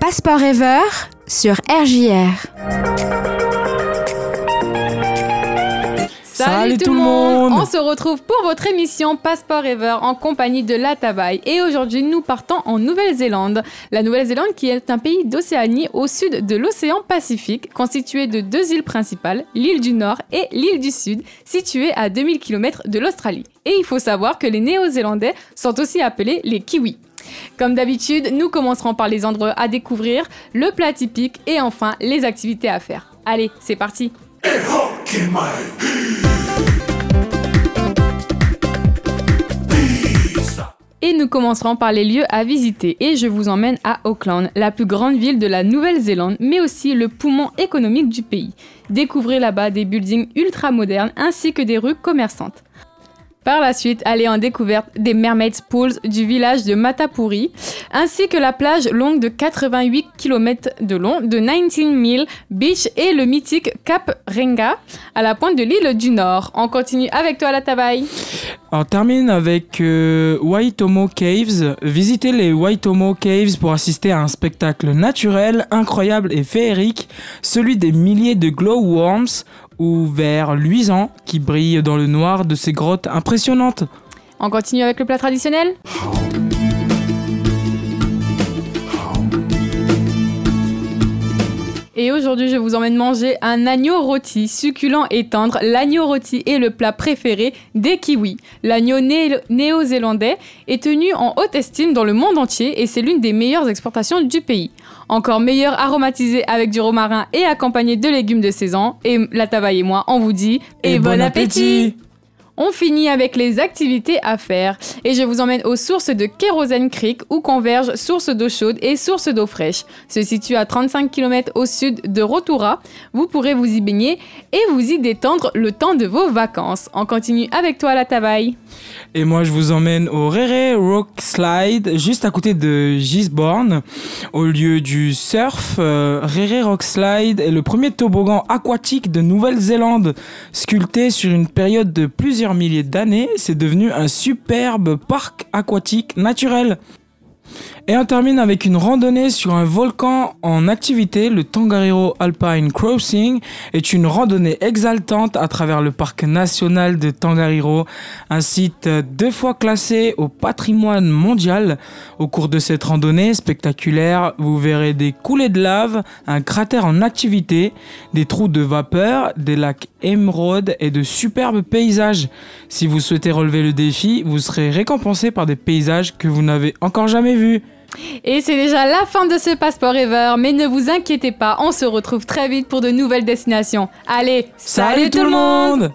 Passeport Ever sur RJR. Salut, tout le monde On se retrouve pour votre émission Passport Ever en compagnie de La Tabaye. Et aujourd'hui, nous partons en Nouvelle-Zélande. La Nouvelle-Zélande qui est un pays d'Océanie au sud de l'océan Pacifique, constitué de deux îles principales, l'île du Nord et l'île du Sud, située à 2000 km de l'Australie. Et il faut savoir que les Néo-Zélandais sont aussi appelés les Kiwis. Comme d'habitude, nous commencerons par les endroits à découvrir, le plat typique et enfin les activités à faire. Allez, c'est parti Et nous commencerons par les lieux à visiter et je vous emmène à Auckland, la plus grande ville de la Nouvelle-Zélande, mais aussi le poumon économique du pays. Découvrez là-bas des buildings ultra modernes ainsi que des rues commerçantes. Par la suite, allez en découverte des Mermaids Pools du village de Matapuri, ainsi que la plage longue de 88 km de long de 19 Mill Beach et le mythique Cap Renga à la pointe de l'île du Nord. On continue avec toi, la Tabaye. On termine avec euh, Waitomo Caves. Visitez les Waitomo Caves pour assister à un spectacle naturel, incroyable et féerique, celui des milliers de glowworms ou vers luisants qui brillent dans le noir de ces grottes impressionnantes. On continue avec le plat traditionnel? Et aujourd'hui, je vous emmène manger un agneau rôti, succulent et tendre. L'agneau rôti est le plat préféré des kiwis. L'agneau néo-zélandais est tenu en haute estime dans le monde entier et c'est l'une des meilleures exportations du pays. Encore meilleur aromatisé avec du romarin et accompagné de légumes de saison. Et la tabaye et moi, on vous dit et, bon, appétit on finit avec les activités à faire et je vous emmène aux sources de Kerosene Creek où convergent sources d'eau chaude et sources d'eau fraîche. Se situe à 35 km au sud de Rotorua. Vous pourrez vous y baigner et vous y détendre le temps de vos vacances. On continue avec toi la Tabaye. Et moi je vous emmène au Rere Rock Slide juste à côté de Gisborne au lieu du surf. Euh, Rere Rock Slide est le premier toboggan aquatique de Nouvelle-Zélande sculpté sur une période de plusieurs milliers d'années, c'est devenu un superbe parc aquatique naturel. Et on termine avec une randonnée sur un volcan en activité. Le Tongariro Alpine Crossing est une randonnée exaltante à travers le parc national de Tongariro, un site deux fois classé au patrimoine mondial. Au cours de cette randonnée spectaculaire, vous verrez des coulées de lave, un cratère en activité, des trous de vapeur, des lacs émeraudes et de superbes paysages. Si vous souhaitez relever le défi, vous serez récompensé par des paysages que vous n'avez encore jamais vus. Et c'est déjà la fin de ce passeport Ever, mais ne vous inquiétez pas, on se retrouve très vite pour de nouvelles destinations. Allez, salut, tout le monde